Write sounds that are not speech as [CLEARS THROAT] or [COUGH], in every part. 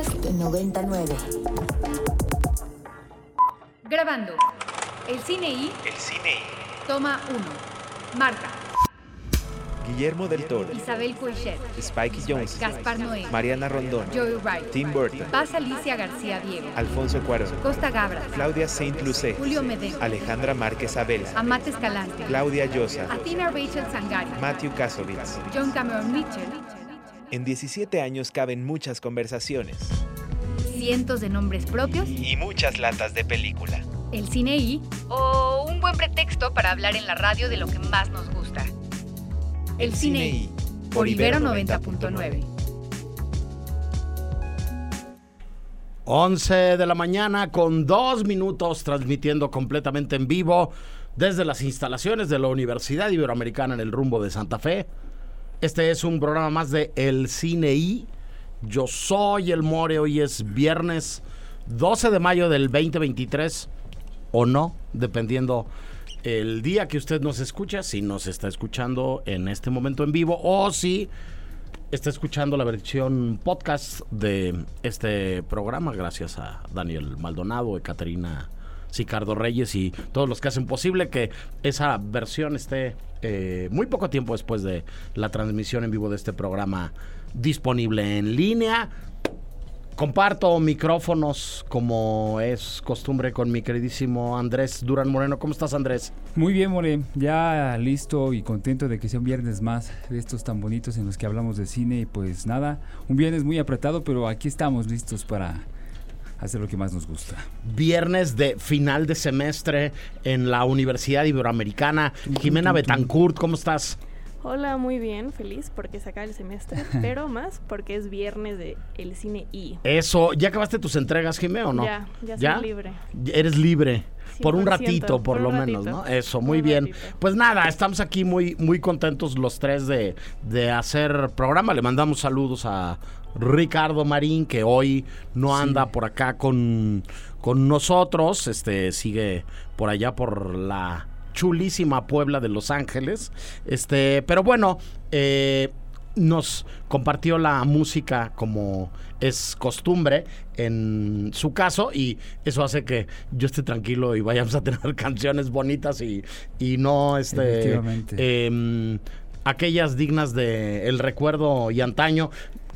Podcast 99. Grabando. El cine y. El cine y. Toma 1. Marta. Guillermo del Toro. Isabel Coixet. Spike Jones. Gaspar Noé. Mariana Rondón. Joey Wright. Tim Burton. Paz Alicia García Diego. Alfonso Cuarón. Costa Gabra. Claudia Saint Lucé. Julio Medem. Alejandra Márquez Abela. Amate Escalante. Claudia Llosa. Athena Rachel Sangari. Matthew Kasovitz. John Cameron Mitchell. En 17 años caben muchas conversaciones. Cientos de nombres propios. Y muchas latas de película. El cine y. O un buen pretexto para hablar en la radio de lo que más nos gusta. El cine y. Por Ibero 90.9. 11 de la mañana con dos minutos transmitiendo completamente en vivo desde las instalaciones de la Universidad Iberoamericana en el rumbo de Santa Fe. Este es un programa más de El Cine I. Yo soy el More, hoy es viernes 12 de mayo del 2023 o no, dependiendo el día que usted nos escucha, si nos está escuchando en este momento en vivo o si está escuchando la versión podcast de este programa, gracias a Daniel Maldonado, y Caterina Sicardo Reyes y todos los que hacen posible que esa versión esté eh, muy poco tiempo después de la transmisión en vivo de este programa disponible en línea. Comparto micrófonos como es costumbre con mi queridísimo Andrés Durán Moreno. ¿Cómo estás Andrés? Muy bien, More. Ya listo y contento de que sea un viernes más de estos tan bonitos en los que hablamos de cine. Y pues nada, un viernes muy apretado, pero aquí estamos listos para hacer lo que más nos gusta. Viernes de final de semestre en la Universidad Iberoamericana. Jimena Betancourt, ¿cómo estás? Hola, muy bien, feliz porque se acaba el semestre, [LAUGHS] pero más porque es viernes de el cine I. Eso, ¿ya acabaste tus entregas, Jimé, o no? Ya, ya soy libre. Eres libre. Por un 100%, ratito, por, por lo menos. ¿no? Eso, muy bien. ratito. Pues nada, estamos aquí muy, muy contentos los tres de, de hacer programa. Le mandamos saludos a Ricardo Marín, que hoy no anda por acá con, con nosotros. Este sigue por allá por la chulísima Puebla de Los Ángeles. Este, pero bueno, eh, nos compartió la música como es costumbre en su caso y eso hace que yo esté tranquilo y vayamos a tener [LAUGHS] canciones bonitas y, y no este em, aquellas dignas de el recuerdo y antaño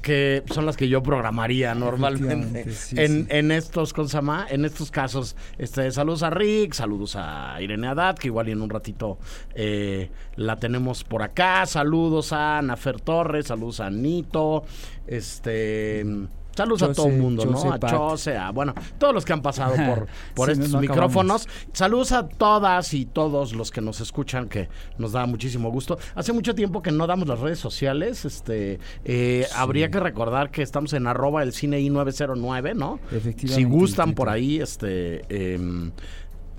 que son las que yo programaría normalmente sí, en, sí. en estos ¿cómo se llama? en estos casos este saludos a Rick saludos a Irene Haddad que igual y en un ratito eh, la tenemos por acá saludos a Nafer Torres saludos a Nito este Saludos a todo el mundo, Chose, ¿no? A. Chose, a, bueno, todos los que han pasado por, [LAUGHS] por Sí, estos no- no micrófonos. Saludos a todas y todos los que nos escuchan, que nos da muchísimo gusto. Hace mucho tiempo que no damos las redes sociales. Este, eh, Habría que recordar que estamos en arroba el cine I909, ¿no? Efectivamente, Si gustan por ahí, este... em,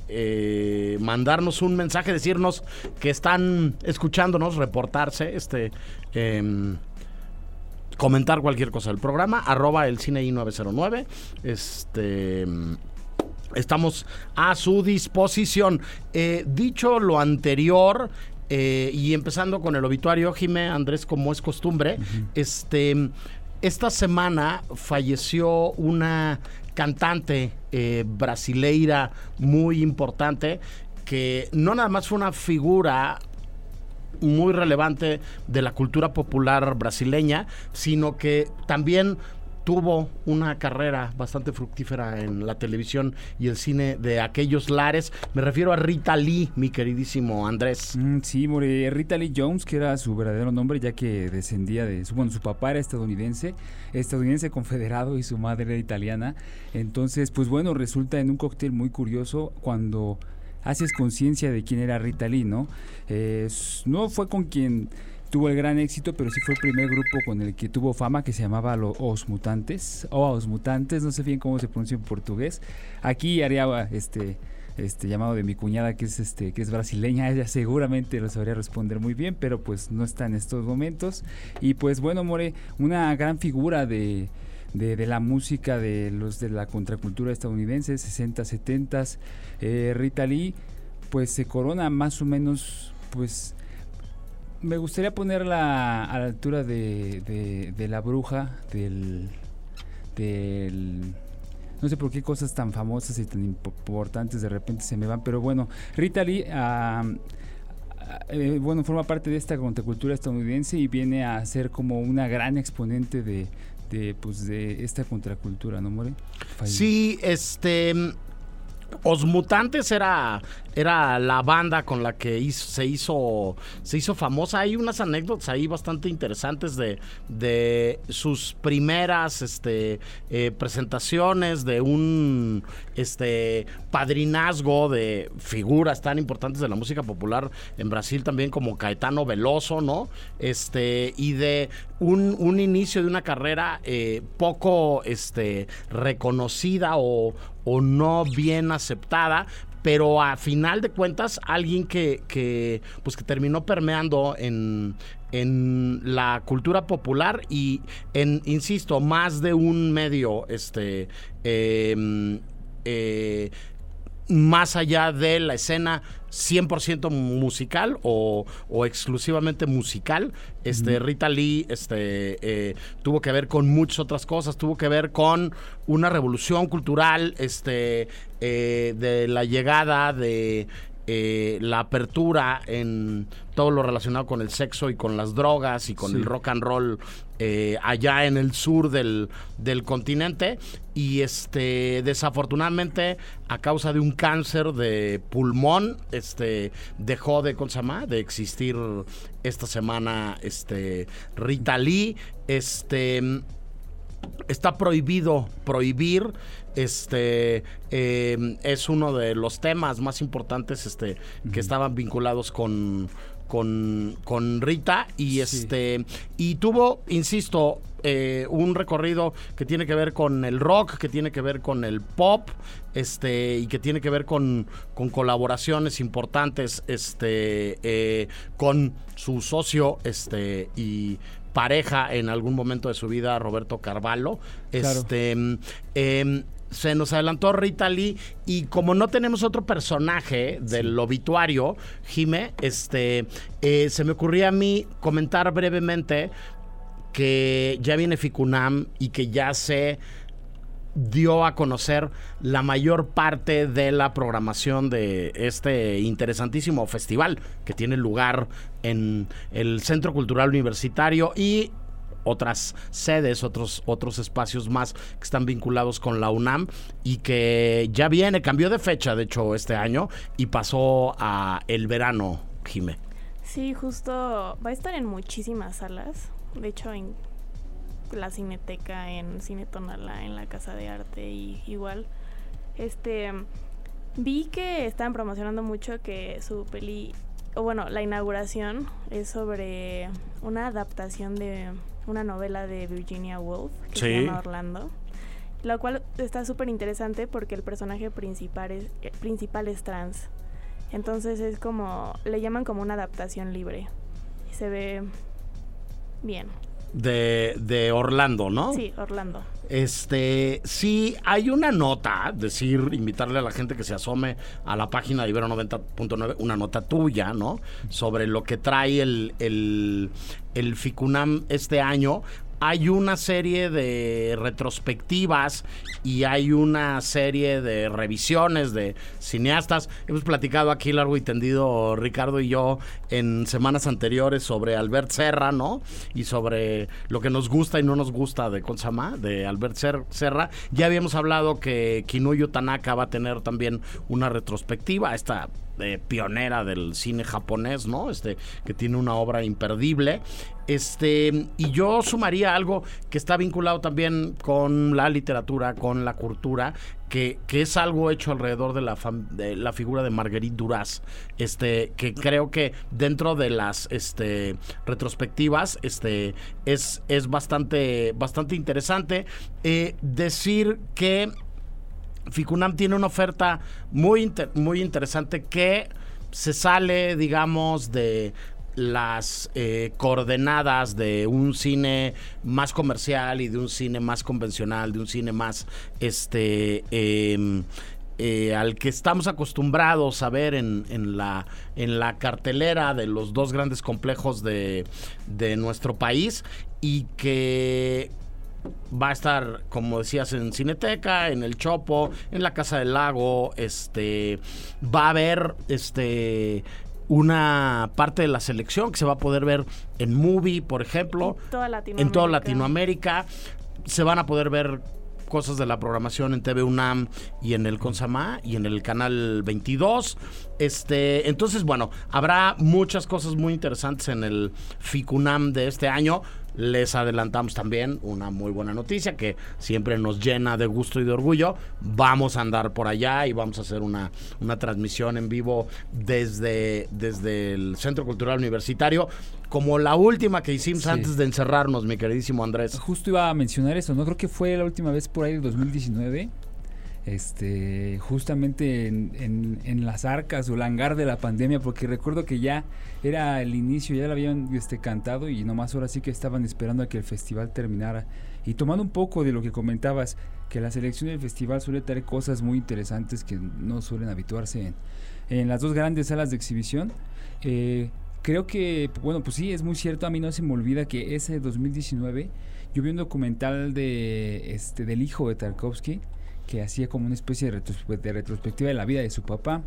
eh, mandarnos un mensaje, decirnos que están escuchándonos, reportarse, este, em, comentar cualquier cosa del programa, arroba el cine I909. Este. Estamos a su disposición. Eh, dicho lo anterior, eh, y empezando con el obituario, Jimé Andrés, como es costumbre, este. Esta semana falleció una cantante eh, brasileira muy importante que no nada más fue una figura muy relevante de la cultura popular brasileña, sino que también tuvo una carrera bastante fructífera en la televisión y el cine de aquellos lares. Me refiero a Rita Lee, mi queridísimo Andrés. Mm, sí. Rita Lee Jones, que era su verdadero nombre, ya que descendía de bueno, su papá era estadounidense, estadounidense confederado y su madre era italiana. Entonces, pues bueno, resulta en un cóctel muy curioso cuando haces conciencia de quién era Rita Lee, ¿no? Eh, no fue con quien tuvo el gran éxito, pero sí fue el primer grupo con el que tuvo fama que se llamaba Los Os Mutantes, o Os Mutantes, no sé bien cómo se pronuncia en portugués. Aquí haría este este llamado de mi cuñada que es este que es brasileña, [LAUGHS] ella seguramente lo sabría responder muy bien, pero pues no está en estos momentos. Y pues bueno, More, una gran figura de de, de la música de los de la contracultura estadounidense, 60, 70, eh, Rita Lee, pues se corona más o menos, pues me gustaría ponerla a la altura de, de, la bruja del, del no sé por qué cosas tan famosas y tan importantes de repente se me van, pero bueno, Rita Lee, eh, bueno, forma parte de esta contracultura estadounidense y viene a ser como una gran exponente de, de, pues, de esta contracultura, ¿no, More? Sí, este... Os Mutantes era era la banda con la que se hizo se hizo famosa. Hay unas anécdotas ahí bastante interesantes de, de sus primeras este, eh, presentaciones, de un este, padrinazgo de figuras tan importantes de la música popular en Brasil también como Caetano Veloso, ¿no? Este, y de un, un inicio de una carrera eh, poco este, reconocida o, o no bien aceptada, pero a final de cuentas alguien que, pues que terminó permeando en, la cultura popular y en, insisto, más de un medio este em, eh, más allá de la escena 100% musical o, exclusivamente musical. Este, Rita Lee este, eh, tuvo que ver con muchas otras cosas, tuvo que ver con una revolución cultural este, eh, de la llegada de eh, la apertura en todo lo relacionado con el sexo y con las drogas y con el rock and roll eh, allá en el sur del, continente. Y este desafortunadamente a causa de un cáncer de pulmón este dejó de de existir esta semana este Rita Lee. Este está prohibido prohibir este em, es uno de los temas más importantes este que estaban vinculados con con, con Rita y este y tuvo insisto eh, un recorrido que tiene que ver con el rock que tiene que ver con el pop este y que tiene que ver con, con colaboraciones importantes este eh, con su socio este y pareja en algún momento de su vida, Roberto Carvalho. Este, em, se nos adelantó Rita Lee y como no tenemos otro personaje del obituario, Jime, este, eh, se me ocurría a mí comentar brevemente que ya viene Ficunam y que ya se dio a conocer la mayor parte de la programación de este interesantísimo festival que tiene lugar en el Centro Cultural Universitario y otras sedes, otros, otros espacios más que están vinculados con la UNAM y que ya viene, cambió de fecha, de hecho, este año y pasó a el verano, Jime. Sí, justo va a estar en muchísimas salas. De hecho, en la Cineteca, en Cine Tonala, en la Casa de Arte y igual. Este vi que estaban promocionando mucho que su peli o bueno, la inauguración es sobre una adaptación de una novela de Virginia Woolf que se llama Orlando. Lo cual está súper interesante porque el personaje principal es, eh, principal es trans. Entonces es como, le llaman como una adaptación libre. Y se ve bien de, de Orlando, ¿no? Sí, Orlando. Este, sí, hay una nota, decir, invitarle a la gente que se asome a la página de Ibero 90.9, una nota tuya, ¿no? Sobre lo que trae el, el, el FICUNAM este año hay una serie de retrospectivas y hay una serie de revisiones de cineastas. Hemos platicado aquí largo y tendido Ricardo y yo en semanas anteriores sobre Albert Serra, ¿no? Y sobre lo que nos gusta y no nos gusta de Consama, de Albert Serra. Ya habíamos hablado que Kinuyo Tanaka va a tener también una retrospectiva, esta eh, pionera del cine japonés, ¿no? Este, que tiene una obra imperdible. Este, y yo sumaría algo que está vinculado también con la literatura, con la cultura, que, que es algo hecho alrededor de la, de la figura de Marguerite Duras, este, que creo que dentro de las este, retrospectivas este, es, es bastante, bastante interesante. Eh, decir que Ficunam tiene una oferta muy, muy interesante que se sale, digamos, de las eh, coordenadas de un cine más comercial y de un cine más convencional, de un cine más este em, eh, al que estamos acostumbrados a ver en, en, la, en la cartelera de los dos grandes complejos de, de nuestro país y que va a estar, como decías, en Cineteca, en el Chopo, en la Casa del Lago, este, va a haber, este, una parte de la selección que se va a poder ver en Movie, por ejemplo, En toda Latinoamérica. en toda Latinoamérica. Se van a poder ver cosas de la programación en TV UNAM y en el Consama y en el canal 22. Este, entonces, bueno, habrá muchas cosas muy interesantes en el FICUNAM de este año. Les adelantamos también una muy buena noticia que siempre nos llena de gusto y de orgullo. Vamos a andar por allá y vamos a hacer una, una transmisión en vivo desde, desde el Centro Cultural Universitario, como la última que hicimos Sí. antes de encerrarnos, mi queridísimo Andrés. Justo iba a mencionar eso, ¿no? Creo que fue la última vez por ahí del 2019. Este, justamente en, las arcas o hangar de la pandemia, porque recuerdo que ya era el inicio, ya lo habían este, cantado y nomás ahora sí que estaban esperando a que el festival terminara. Y tomando un poco de lo que comentabas, que la selección del festival suele traer cosas muy interesantes que no suelen habituarse en, en las dos grandes salas de exhibición. eh, creo que, bueno, pues sí, es muy cierto. A mí no se me olvida que ese 2019 yo vi un documental de este del hijo de Tarkovsky que hacía como una especie de, retros- de retrospectiva de la vida de su papá,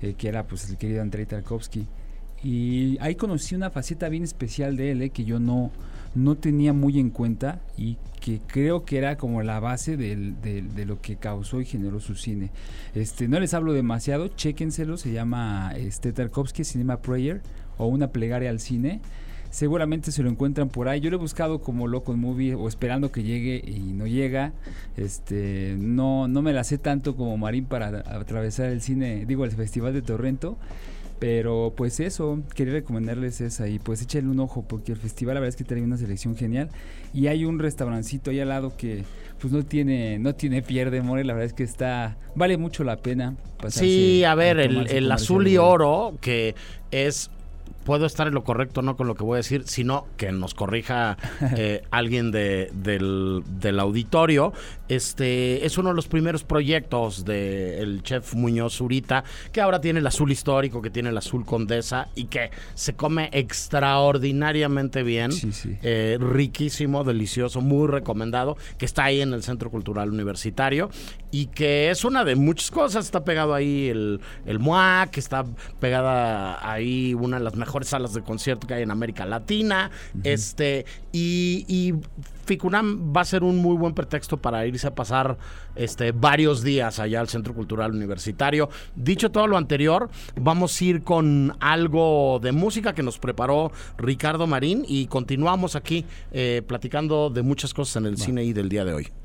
eh, que era pues el querido Andrei Tarkovsky. Y ahí conocí una faceta bien especial de él, eh, que yo no, no tenía muy en cuenta y que creo que era como la base del- de lo que causó y generó su cine. Este, no les hablo demasiado, chéquenselo, se llama este, Tarkovsky Cinema Prayer o una plegaria al cine. Seguramente se lo encuentran por ahí. Yo lo he buscado como loco en movie o esperando que llegue y no llega. Este, no, no me la sé tanto como Marín para atravesar el cine, digo el Festival de Torrento. Pero pues eso, quería recomendarles esa y pues échenle un ojo porque el festival la verdad es que trae una selección genial y hay un restaurancito ahí al lado que pues no tiene no tiene pierde, more, la verdad es que está vale mucho la pena pasarse Sí, a ver, el, el azul y oro, que es puedo estar en lo correcto no con lo que voy a decir, sino que nos corrija [LAUGHS] eh, alguien de- del, del auditorio. Este es uno de los primeros proyectos del chef Muñoz Zurita, que ahora tiene el azul histórico, que tiene el azul condesa y que se come extraordinariamente bien. Sí, sí. Eh, riquísimo, delicioso, muy recomendado, que está ahí en el Centro Cultural Universitario y que es una de muchas cosas. Está pegado ahí el, el MUAC, está pegada ahí una de las mejores salas de concierto que hay en América Latina. Este, y, y Ficunam va a ser un muy buen pretexto para irse a pasar este, varios días allá al Centro Cultural Universitario. Dicho todo lo anterior, vamos a ir con algo de música que nos preparó Ricardo Marín y continuamos aquí eh, platicando de muchas cosas en el cine y del día de hoy.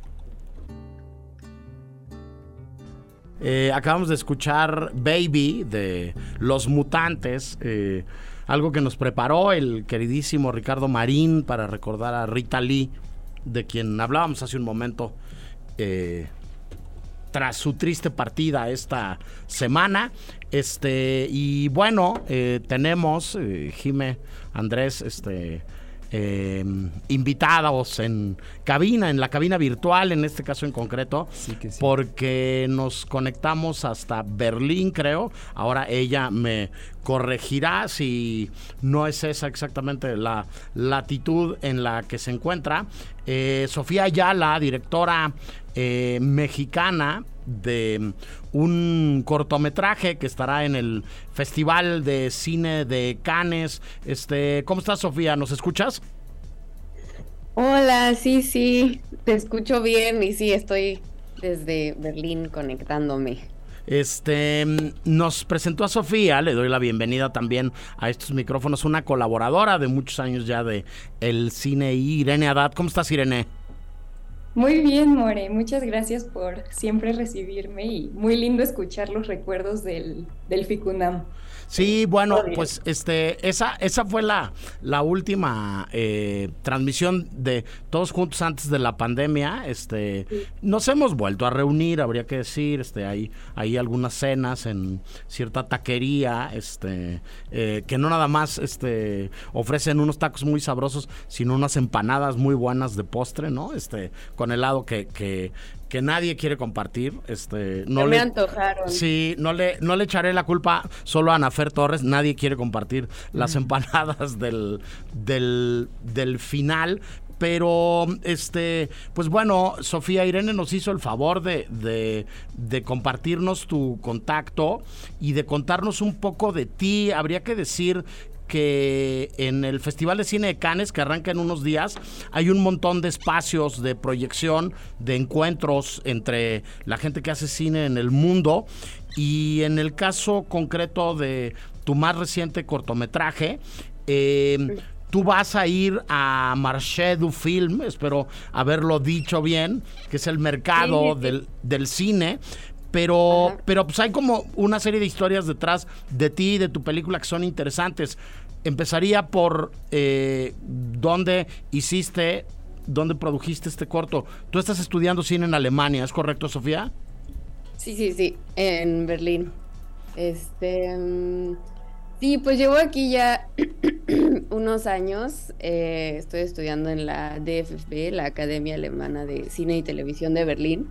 Eh, acabamos de escuchar Baby de Los Mutantes, eh, algo que nos preparó el queridísimo Ricardo Marín para recordar a Rita Lee, de quien hablábamos hace un momento, eh, tras su triste partida esta semana. Este, y bueno, tenemos, Jime, Andrés, este, eh, invitados en cabina, en la cabina virtual, en este caso en concreto, Sí que sí. porque nos conectamos hasta Berlín, creo. Ahora ella me corregirá si no es esa exactamente la latitud en la que se encuentra. Eh, Sofía Ayala, directora eh, mexicana de un cortometraje que estará en el Festival de Cine de Cannes. Este, ¿cómo estás, Sofía? ¿Nos escuchas? Hola, sí, sí, te escucho bien y sí, estoy desde Berlín conectándome. Este mm, nos presentó a Sofía, le doy la bienvenida también a estos micrófonos, una colaboradora de muchos años ya de el cine y Irene Haddad. ¿Cómo estás, Irene? Muy bien, More, muchas gracias por siempre recibirme y muy lindo escuchar los recuerdos del, del FICUNAM. Sí, bueno, pues este, esa, esa fue la, la última eh, transmisión de todos juntos antes de la pandemia. Este, nos hemos vuelto a reunir, habría que decir, este, hay, hay algunas cenas en cierta taquería, este, eh, que no nada más, este, ofrecen unos tacos muy sabrosos, sino unas empanadas muy buenas de postre, ¿no? Este, con helado que, que, que nadie quiere compartir, este, no me le- antojaron. Sí, no le, no le echaré la culpa solo a Anafer Torres. Nadie quiere compartir las empanadas [LAUGHS] del, del, del final. Pero, este, pues bueno, Sofía Irene nos hizo el favor de, de, de, compartirnos tu contacto y de contarnos un poco de ti. Habría que decir que en el Festival de Cine de Cannes, que arranca en unos días, hay un montón de espacios de proyección, de encuentros entre la gente que hace cine en el mundo. Y en el caso concreto de tu más reciente cortometraje, eh, tú vas a ir a Marché du Film, espero haberlo dicho bien, que es el mercado Del, del, cine. Pero, pero pues hay como una serie de historias detrás de ti y de tu película que son interesantes. Empezaría por eh, dónde hiciste, dónde produjiste este corto. Tú estás estudiando cine en Alemania, ¿es correcto, Sofía? Sí, sí, sí, en Berlín. Este, mm, Sí, pues llevo aquí ya [CLEARS THROAT] unos años. Eh, estoy estudiando en la DFB, la Academia Alemana de Cine y Televisión de Berlín.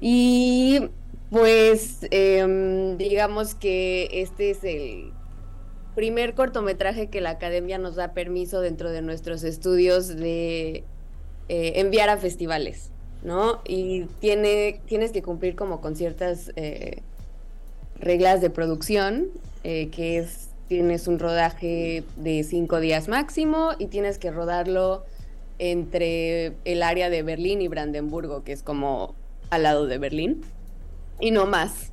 Y pues em, digamos que este es el primer cortometraje que la Academia nos da permiso dentro de nuestros estudios de eh, enviar a festivales, ¿no? Y tiene, tienes que cumplir como con ciertas eh, reglas de producción eh, que es, tienes un rodaje de cinco días máximo y tienes que rodarlo entre el área de Berlín y Brandenburgo, que es como al lado de Berlín, y no más.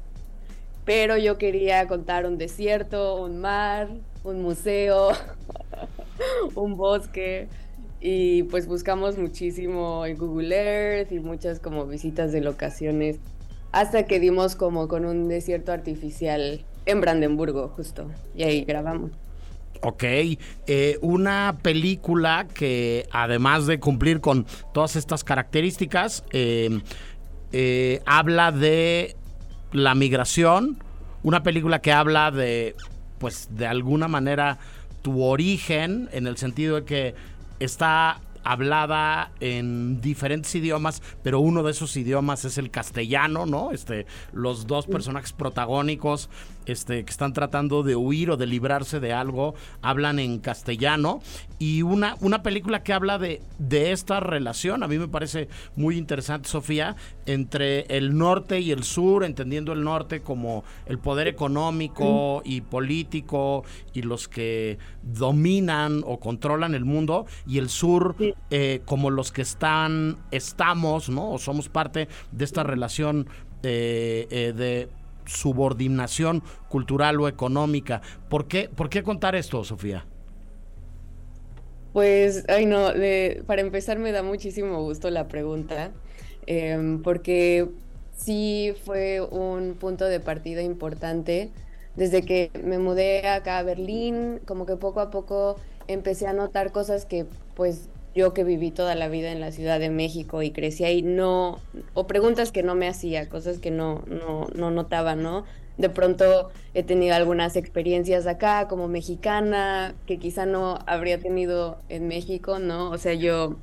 Pero yo quería contar un desierto, un mar, un museo, [LAUGHS] un bosque, y pues buscamos muchísimo en Google Earth y muchas como visitas de locaciones, hasta que dimos como con un desierto artificial en Brandenburgo, justo. Y ahí grabamos. Ok, eh, una película que además de cumplir con todas estas características, eh, eh, habla de la migración, una película que habla de, pues de alguna manera, tu origen, en el sentido de que está hablada en diferentes idiomas, pero uno de esos idiomas es el castellano, ¿no? Este, los dos personajes protagónicos este, que están tratando de huir o de librarse de algo, hablan en castellano. Y una, una película que habla de, de esta relación, a mí me parece muy interesante, Sofía, entre el norte y el sur, entendiendo el norte como el poder económico y político y los que dominan o controlan el mundo, y el sur eh, como los que están, estamos, ¿no? O somos parte de esta relación eh, eh, de subordinación cultural o económica. ¿Por qué, ¿Por qué contar esto, Sofía? Pues, ay no, para empezar me da muchísimo gusto la pregunta, em, porque sí fue un punto de partida importante. Desde que me mudé acá a Berlín, como que poco a poco empecé a notar cosas que pues yo que viví toda la vida en la Ciudad de México y crecí ahí, no, o preguntas que no me hacía, cosas que no, no, no notaba, ¿no? De pronto he tenido algunas experiencias acá como mexicana que quizá no habría tenido en México, ¿no? O sea, yo,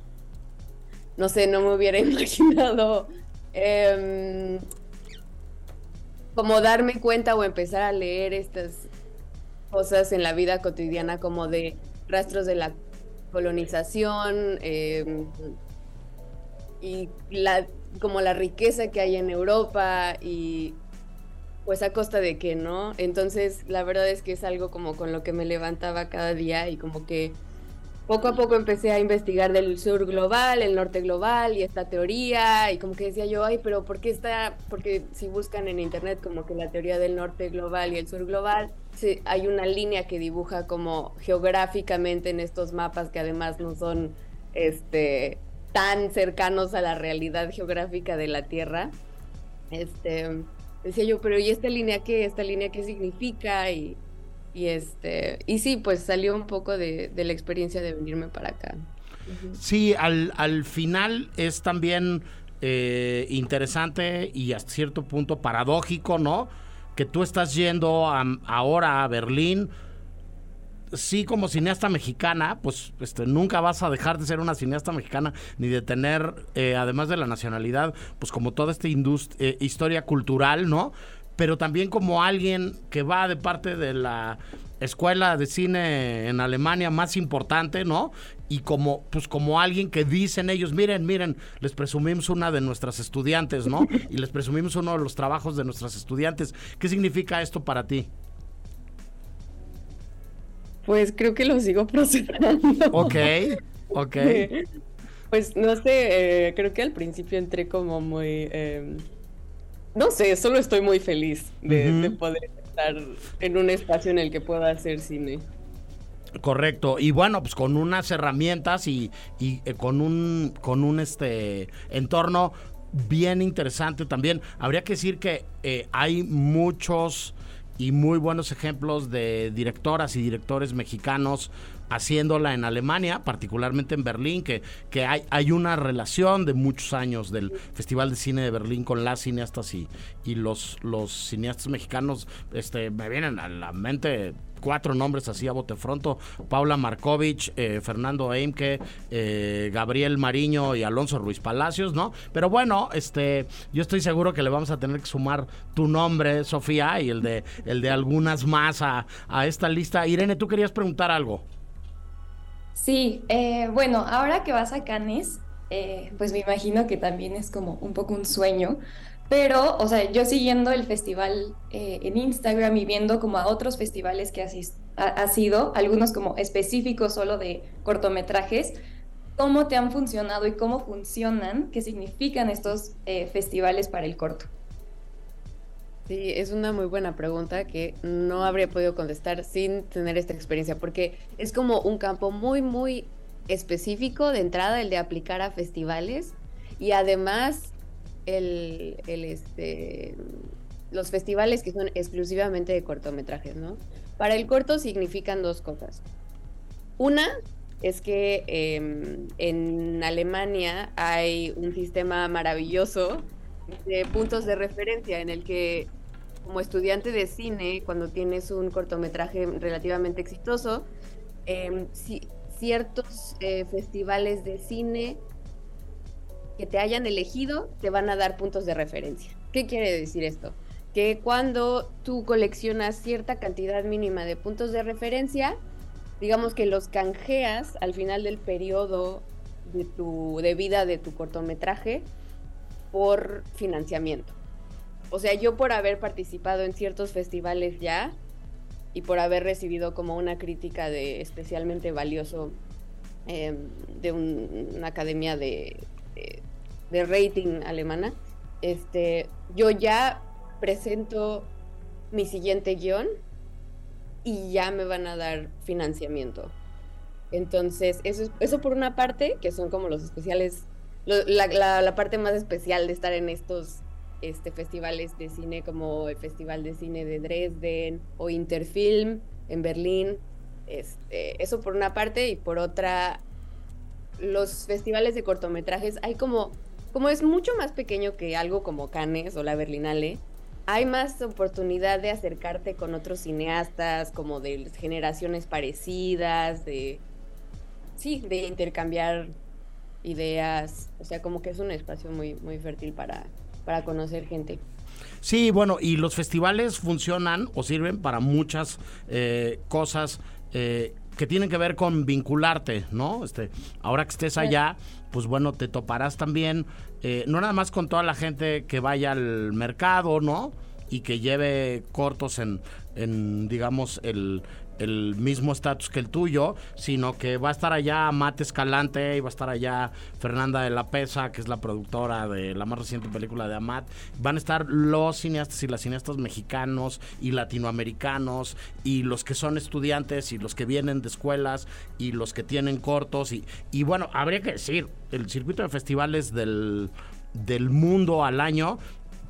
no sé, no me hubiera [LAUGHS] imaginado eh, como darme cuenta o empezar a leer estas cosas en la vida cotidiana como de rastros de la colonización em, y la, como la riqueza que hay en Europa y pues a costa de qué, ¿no? Entonces la verdad es que es algo como con lo que me levantaba cada día y como que poco a poco empecé a investigar del sur global, el norte global y esta teoría y como que decía yo, ay, pero ¿por qué está? Porque si buscan en internet como que la teoría del norte global y el sur global, hay una línea que dibuja como geográficamente en estos mapas que además no son este tan cercanos a la realidad geográfica de la Tierra. Este, decía yo, pero ¿y esta línea qué? ¿Esta línea qué significa? Y y este, y sí, pues salió un poco de, la experiencia de venirme para acá. Sí, al, al final es también eh, interesante y hasta cierto punto paradójico, ¿no? Que tú estás yendo ahora a Berlín, sí como cineasta mexicana, pues este, nunca vas a dejar de ser una cineasta mexicana ni de tener, eh, además de la nacionalidad, pues como toda esta eh, historia cultural, ¿no? pero también como alguien que va de parte de la escuela de cine en Alemania más importante, ¿no? Y como, pues como alguien que dicen ellos, miren, miren, les presumimos una de nuestras estudiantes, ¿no? [LAUGHS] Y les presumimos uno de los trabajos de nuestras estudiantes. ¿Qué significa esto para ti? Pues creo que lo sigo [LAUGHS] procesando. Ok, [LAUGHS] ok. Pues no sé, eh, creo que al principio entré como muy... Em, no sé, solo estoy muy feliz de, poder estar en un espacio en el que pueda hacer cine. Correcto. Y bueno, pues con unas herramientas y, y eh, con un con un este entorno bien interesante también. Habría que decir que eh, hay muchos y muy buenos ejemplos de directoras y directores mexicanos haciéndola en Alemania, particularmente en Berlín, que, que hay, hay una relación de muchos años del Festival de Cine de Berlín con las cineastas y, y los, los cineastas mexicanos. Este, me vienen a la mente cuatro nombres así a bote pronto, Paula Markovich, eh, Fernando Eimke, eh, Gabriel Mariño y Alonso Ruiz Palacios, ¿no? Pero bueno, este, yo estoy seguro que le vamos a tener que sumar tu nombre, Sofía, y el de, el de algunas más a, a esta lista. Irene, tú querías preguntar algo. Sí, eh, bueno, ahora que vas a Cannes, eh, pues me imagino que también es como un poco un sueño, pero, o sea, yo siguiendo el festival eh, en Instagram y viendo como a otros festivales que ha, sido, algunos como específicos solo de cortometrajes, ¿cómo te han funcionado y cómo funcionan? ¿Qué significan estos festivales para el corto? Sí, es una muy buena pregunta que no habría podido contestar sin tener esta experiencia, porque es como un campo muy, muy específico de entrada, el de aplicar a festivales, y además el, el este, los festivales que son exclusivamente de cortometrajes, ¿no? Para el corto significan dos cosas. Una es que em, en Alemania hay un sistema maravilloso de puntos de referencia en el que como estudiante de cine, cuando tienes un cortometraje relativamente exitoso, em, ciertos eh, festivales de cine que te hayan elegido te van a dar puntos de referencia. ¿Qué quiere decir esto? Que cuando tú coleccionas cierta cantidad mínima de puntos de referencia, digamos que los canjeas al final del periodo de, tu, de vida de tu cortometraje por financiamiento. O sea, yo por haber participado en ciertos festivales ya y por haber recibido como una crítica de especialmente valioso em, de una academia de, de, rating alemana, este, yo ya presento mi siguiente guion y ya me van a dar financiamiento. Entonces, eso, eso por una parte, que son como los especiales la, parte más especial de estar en estos este, festivales de cine como el Festival de Cine de Dresden o Interfilm en Berlín. Este, eso por una parte y por otra, los festivales de cortometrajes hay como, como es mucho más pequeño que algo como Cannes o la Berlinale, hay más oportunidad de acercarte con otros cineastas, como de generaciones parecidas, de sí, de intercambiar ideas, o sea, como que es un espacio muy, muy fértil para, para conocer gente. Sí, bueno, y los festivales funcionan o sirven para muchas eh, cosas eh, que tienen que ver con vincularte, ¿no? Este, ahora que estés allá, pues bueno, te toparás también, eh, no nada más con toda la gente que vaya al mercado, ¿no? Y que lleve cortos en, en digamos, el, el mismo estatus que el tuyo, sino que va a estar allá Mate Escalante y va a estar allá Fernanda de la Pesa, que es la productora de la más reciente película de Amat. Van a estar los cineastas y las cineastas mexicanos y latinoamericanos y los que son estudiantes y los que vienen de escuelas y los que tienen cortos. Y, y bueno, habría que decir, el circuito de festivales del, del mundo al año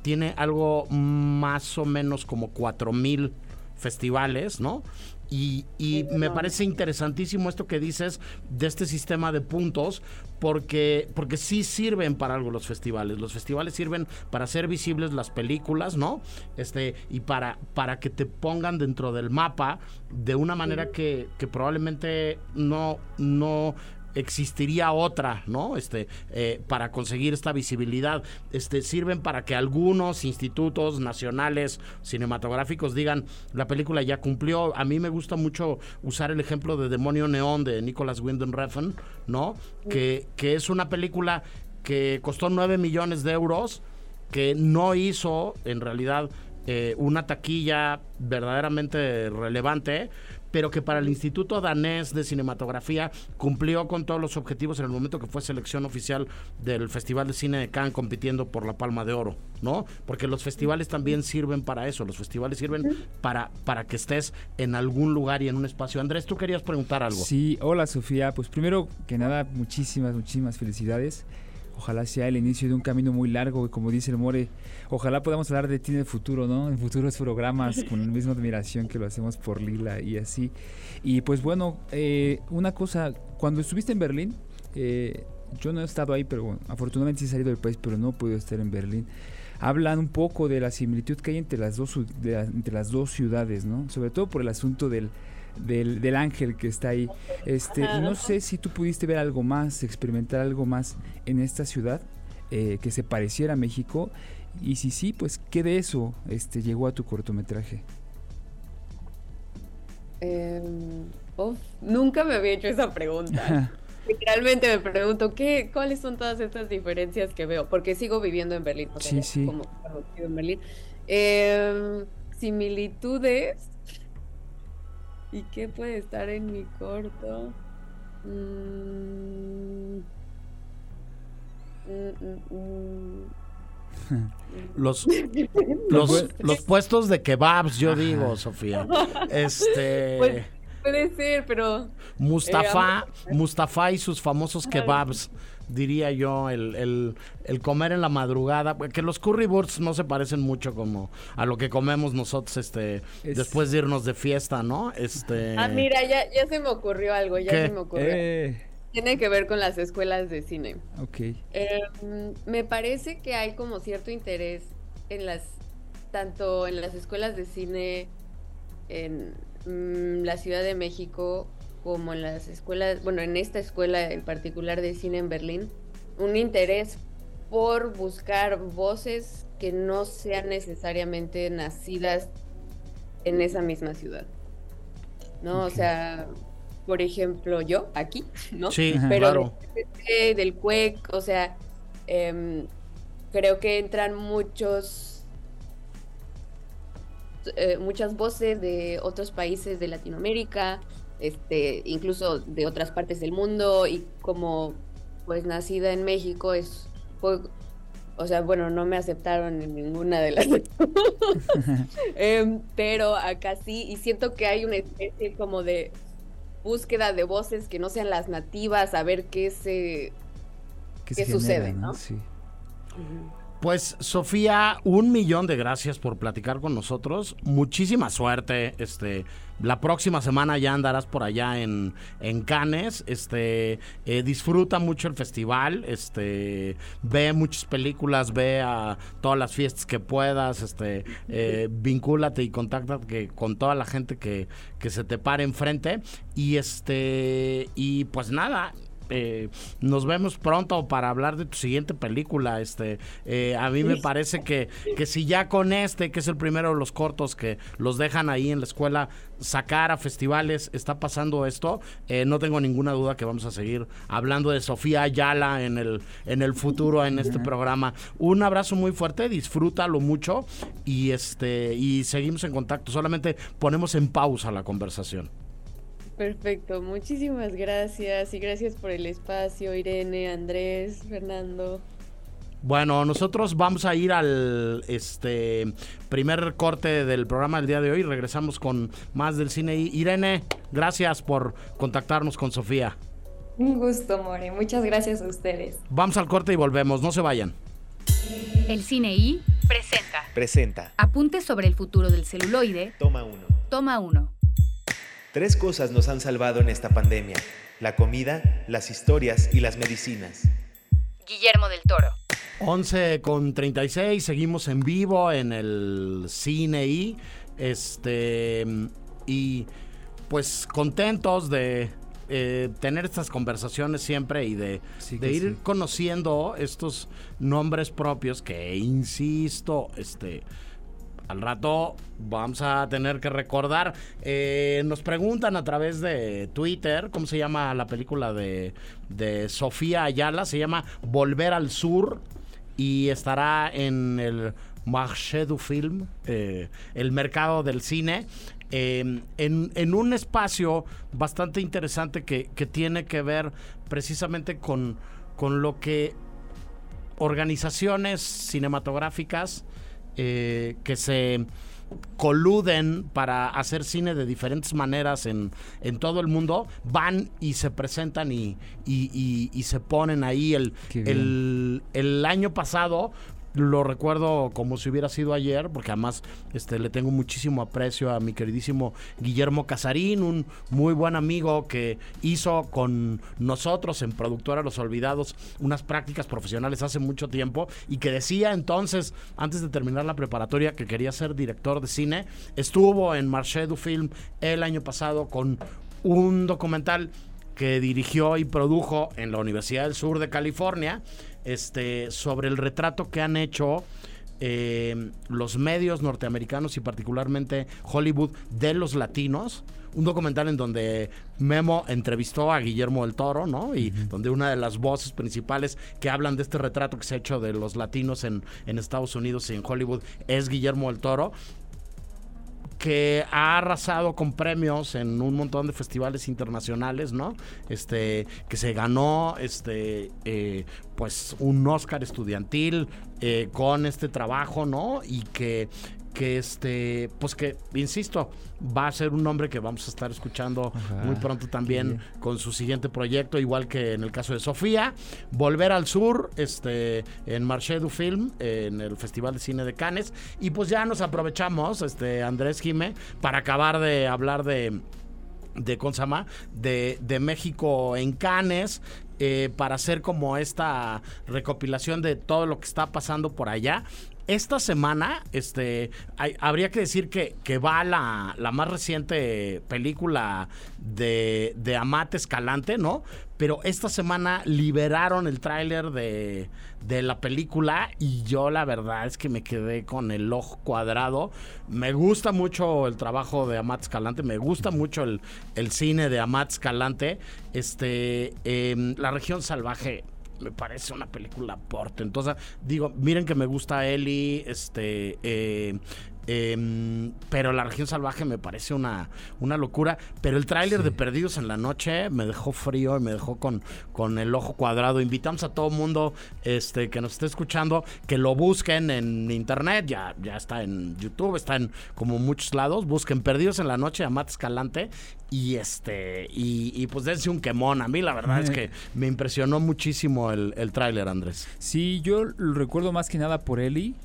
tiene algo más o menos como cuatro mil festivales, ¿no? Y, me parece interesantísimo esto que dices de este sistema de puntos, porque, porque sí sirven para algo los festivales. Los festivales sirven para hacer visibles las películas, ¿no? Este, y para, para que te pongan dentro del mapa de una manera que, que probablemente no, no existiría otra, ¿no? Este, eh, para conseguir esta visibilidad. Este, sirven para que algunos institutos nacionales cinematográficos digan, la película ya cumplió. A mí me gusta mucho usar el ejemplo de Demonio Neón de Nicholas Winding Refn, ¿no? Que, que es una película que costó 9 millones de euros, que no hizo en realidad eh, una taquilla verdaderamente relevante, pero que para el Instituto Danés de Cinematografía cumplió con todos los objetivos en el momento que fue selección oficial del Festival de Cine de Cannes compitiendo por la Palma de Oro, ¿no? Porque los festivales también sirven para eso, los festivales sirven para, para que estés en algún lugar y en un espacio. Andrés, tú querías preguntar algo. Sí, hola Sofía, pues primero que nada, muchísimas, muchísimas felicidades. Ojalá sea el inicio de un camino muy largo como dice el More, ojalá podamos hablar de ti en el futuro, ¿no? En futuros programas con la misma admiración que lo hacemos por Lila y así. Y pues bueno, eh, una cosa, cuando estuviste en Berlín, eh, yo no he estado ahí, pero afortunadamente sí he salido del país, pero no he podido estar en Berlín. Hablan un poco de la similitud que hay entre las dos, entre las dos ciudades, ¿no? Sobre todo por el asunto del, del, del, ángel que está ahí. Este, y no sé si tú pudiste ver algo más, experimentar algo más en esta ciudad eh, que se pareciera a México. Y si sí, pues, ¿qué de eso este, llegó a tu cortometraje? Eh, nunca me había hecho esa pregunta. [LAUGHS] Literalmente me pregunto, ¿qué, ¿cuáles son todas estas diferencias que veo? Porque sigo viviendo en Berlín. O sea, sí, sí. Como en Berlín. Eh, similitudes ¿Y qué puede estar en mi corto? Mm. Mm, mm, los, [LAUGHS] los, los, puestos de kebabs, yo digo, Sofía. [LAUGHS] Este. Pues, puede ser, pero. Mustafa, eh, Mustafa y sus famosos kebabs diría yo, el, el, comer en la madrugada, que los currywursts no se parecen mucho como a lo que comemos nosotros este después de irnos de fiesta, ¿no? Este Ah, mira, ya, ya se me ocurrió algo, ya se me ocurrió. Eh. Tiene que ver con las escuelas de cine. Ok. Em, me parece que hay como cierto interés en las, tanto en las escuelas de cine en mm, la Ciudad de México como en las escuelas, bueno, en esta escuela en particular de cine en Berlín, un interés por buscar voces que no sean necesariamente nacidas en esa misma ciudad. ¿No? O sea, por ejemplo, yo aquí, ¿no? Sí, Pero claro. del CUEC, o sea, em, creo que entran muchos eh, muchas voces de otros países de Latinoamérica, este, incluso de otras partes del mundo y como pues nacida en México es o sea, bueno, no me aceptaron en ninguna de las [LAUGHS] eh, pero acá sí, y siento que hay una especie como de búsqueda de voces que no sean las nativas, a ver qué se qué, sucede, ¿no? Sí. Pues Sofía, un millón de gracias por platicar con nosotros. Muchísima suerte. Este, la próxima semana ya andarás por allá en, en Cannes. Este, eh, disfruta mucho el festival. Este, ve muchas películas, ve a todas las fiestas que puedas. Este, eh, vincúlate y contáctate con toda la gente que, que se te pare enfrente. Y este, y pues nada eh, nos vemos pronto para hablar de tu siguiente película. Este, eh, a mí me parece que, que si ya con este, que es el primero de los cortos que los dejan ahí en la escuela, sacar a festivales, está pasando esto, eh, no tengo ninguna duda que vamos a seguir hablando de Sofía Ayala en el, en el futuro en este programa. Un abrazo muy fuerte, disfrútalo mucho y este, y seguimos en contacto. Solamente ponemos en pausa la conversación. Perfecto, muchísimas gracias y gracias por el espacio, Irene, Andrés, Fernando. Bueno, nosotros vamos a ir al este primer corte del programa del día de hoy. Regresamos con más del cine. Irene, gracias por contactarnos con Sofía. Un gusto, More. Muchas gracias a ustedes. Vamos al corte y volvemos. No se vayan. El cine I presenta. Presenta. Apuntes sobre el futuro del celuloide. Toma uno. Toma uno. Tres cosas nos han salvado en esta pandemia. La comida, las historias y las medicinas. Guillermo del Toro. 11 con 36, seguimos en vivo en el cine y este y pues contentos de eh, tener estas conversaciones siempre y de, Sí de ir sí. conociendo estos nombres propios que, insisto, este... Al rato vamos a tener que recordar. Eh, nos preguntan a través de Twitter cómo se llama la película de, de Sofía Ayala. Se llama Volver al Sur y estará en el Marché du Film, eh, el mercado del cine, eh, en, en un espacio bastante interesante que, que tiene que ver precisamente con, con lo que organizaciones cinematográficas eh, que se coluden para hacer cine de diferentes maneras en, en todo el mundo, van y se presentan y, y- y- y se ponen ahí. El, el año pasado lo recuerdo como si hubiera sido ayer, porque además este, le tengo muchísimo aprecio a mi queridísimo Guillermo Casarín, un muy buen amigo que hizo con nosotros en Productora Los Olvidados unas prácticas profesionales hace mucho tiempo y que decía entonces, antes de terminar la preparatoria, que quería ser director de cine. Estuvo en Marché du Film el año pasado con un documental que dirigió y produjo en la Universidad del Sur de California, este, sobre el retrato que han hecho eh, los medios norteamericanos y particularmente Hollywood de los latinos. Un documental en donde Memo entrevistó a Guillermo del Toro, ¿no? Y donde una de las voces principales que hablan de este retrato que se ha hecho de los latinos en, en Estados Unidos y en Hollywood es Guillermo del Toro que ha arrasado con premios en un montón de festivales internacionales, ¿no? Este, que se ganó, este, eh, pues un Oscar estudiantil eh, con este trabajo, ¿no? Y que, que este, pues que, insisto, va a ser un nombre que vamos a estar escuchando Ajá, muy pronto también con su siguiente proyecto, igual que en el caso de Sofía. Volver al sur, este, en Marché du Film, en el Festival de Cine de Cannes. Y pues ya nos aprovechamos, este, Andrés Jime, para acabar de hablar de de Consama, de, de México en Cannes, eh, para hacer como esta recopilación de todo lo que está pasando por allá. Esta semana, este, habría que decir que, que va la, la más reciente película de, de Amat Escalante, ¿no? Pero esta semana liberaron el tráiler de, de la película y yo la verdad es que me quedé con el ojo cuadrado. Me gusta mucho el trabajo de Amat Escalante, me gusta mucho el, el cine de Amat Escalante. Este, em, La región salvaje me parece una película portentosa. Digo, miren que me gusta Eli, este, eh, em, pero La región salvaje me parece una, una locura. Pero el tráiler de Perdidos en la Noche me dejó frío y me dejó con, con el ojo cuadrado. Invitamos a todo mundo este, que nos esté escuchando que lo busquen en internet. Ya, ya está en YouTube, está en como muchos lados. Busquen Perdidos en la Noche a Matt Escalante. Y este, y, y pues dense un quemón. A mí la verdad es que me impresionó muchísimo el, el tráiler, Andrés. Sí, yo lo recuerdo más que nada por Eli,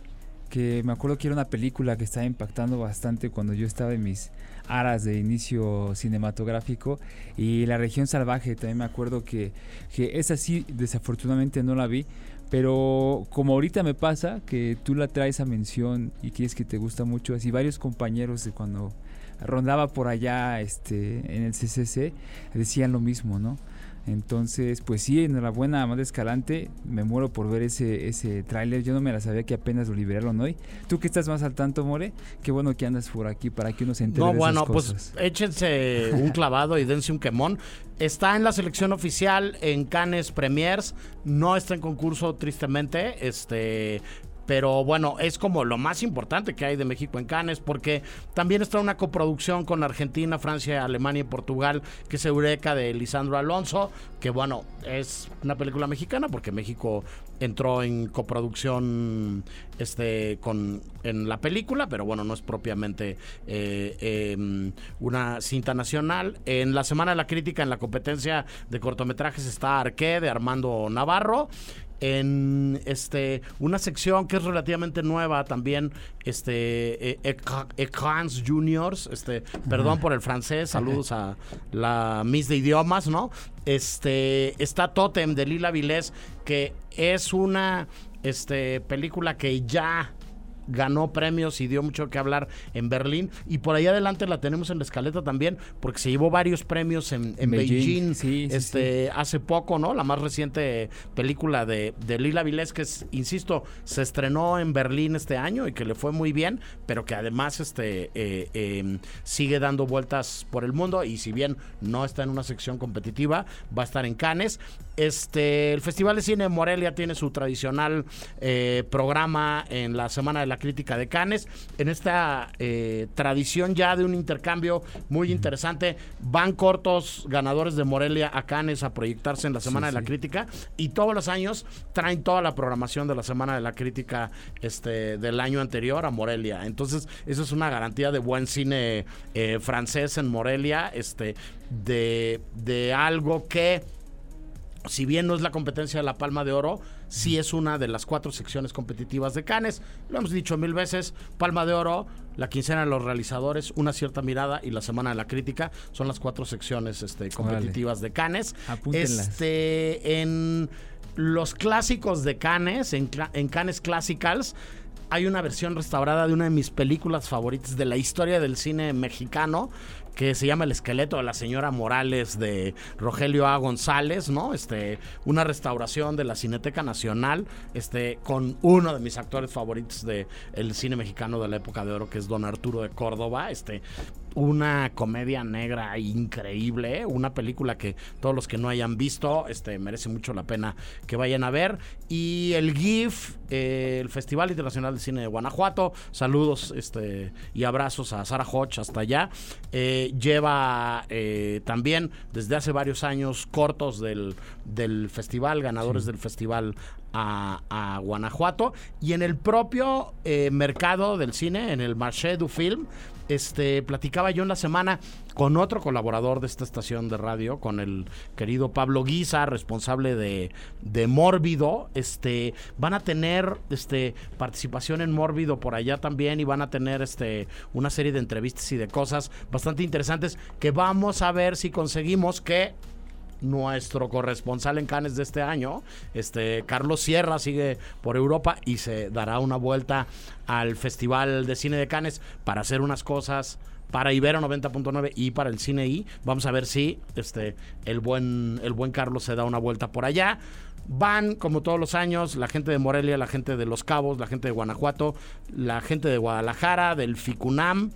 que me acuerdo que era una película que estaba impactando bastante cuando yo estaba en mis aras de inicio cinematográfico y La región salvaje también me acuerdo que, que esa sí desafortunadamente no la vi, pero como ahorita me pasa que tú la traes a mención y quieres que te gusta mucho, así varios compañeros de cuando rondaba por allá este en el CCC decían lo mismo, ¿no? Entonces, pues sí, enhorabuena Amanda Escalante. Me muero por ver ese, ese tráiler. Yo no me la sabía que apenas lo liberaron hoy. Tú que estás más al tanto, More, qué bueno que andas por aquí para que uno se entere No, de bueno, esas pues échense un [LAUGHS] clavado y dense un quemón. Está en la selección oficial en Cannes Premiers. No está en concurso, tristemente. Este. Pero bueno, es como lo más importante que hay de México en Cannes, porque también está una coproducción con Argentina, Francia, Alemania y Portugal, que es Eureka de Lisandro Alonso, que bueno, es una película mexicana, porque México entró en coproducción este con en la película, pero bueno, no es propiamente eh, eh, una cinta nacional. En la Semana de la Crítica, en la competencia de cortometrajes, está Arqué de Armando Navarro. En este una sección que es relativamente nueva también, este eh, Ecra- Ecrans Juniors, este, perdón por el francés, saludos a la Miss de idiomas, ¿no? Este está Totem de Lila Vilés, que es una este película que ya ganó premios y dio mucho que hablar en Berlín. Y por ahí adelante la tenemos en la escaleta también, porque se llevó varios premios en, Beijing, este, hace poco, ¿no? La más reciente película de, Lila Vilés, que insisto, se estrenó en Berlín este año y que le fue muy bien, pero que además este, eh, em, sigue dando vueltas por el mundo y si bien no está en una sección competitiva, va a estar en Cannes. Este, el Festival de Cine de Morelia tiene su tradicional eh, programa en la Semana de la Crítica de Cannes. En esta eh, tradición ya de un intercambio muy interesante, van cortos ganadores de Morelia a Cannes a proyectarse en la Semana de la Crítica y todos los años traen toda la programación de la Semana de la Crítica este, del año anterior a Morelia. Entonces, eso es una garantía de buen cine eh, francés en Morelia, este, de, de algo que si bien no es la competencia de la Palma de Oro, sí es una de las cuatro secciones competitivas de Cannes. Lo hemos dicho mil veces, Palma de Oro, la quincena de los realizadores, una cierta mirada y la semana de la crítica son las cuatro secciones este, competitivas de Cannes. Este, en los clásicos de Cannes, en, en Cannes Classicals, hay una versión restaurada de una de mis películas favoritas de la historia del cine mexicano que se llama El esqueleto de la señora Morales de Rogelio A. González, ¿no? Este, una restauración de la Cineteca Nacional, este, con uno de mis actores favoritos del el cine mexicano de la época de oro, que es Don Arturo de Córdoba, este, una comedia negra increíble, una película que todos los que no hayan visto, este, merece mucho la pena que vayan a ver. Y el GIF, eh, el Festival Internacional de Cine de Guanajuato, saludos este, y abrazos a Sara Hodge hasta allá. Eh, lleva eh, también desde hace varios años cortos del, del festival, ganadores del festival a, a, Guanajuato. Y en el propio mercado del cine, en el Marché du Film, este, platicaba yo en la semana con otro colaborador de esta estación de radio, con el querido Pablo Guisa, responsable de, de Mórbido. Este, van a tener este, participación en Mórbido por allá también y van a tener este, una serie de entrevistas y de cosas bastante interesantes que vamos a ver si conseguimos que nuestro corresponsal en Cannes de este año, este Carlos Sierra sigue por Europa y se dará una vuelta al Festival de Cine de Cannes para hacer unas cosas para Ibero 90.9 y para el Cine I. Vamos a ver si este el buen el buen Carlos se da una vuelta por allá. Van, como todos los años, la gente de Morelia, la gente de Los Cabos, la gente de Guanajuato, la gente de Guadalajara, del FICUNAM,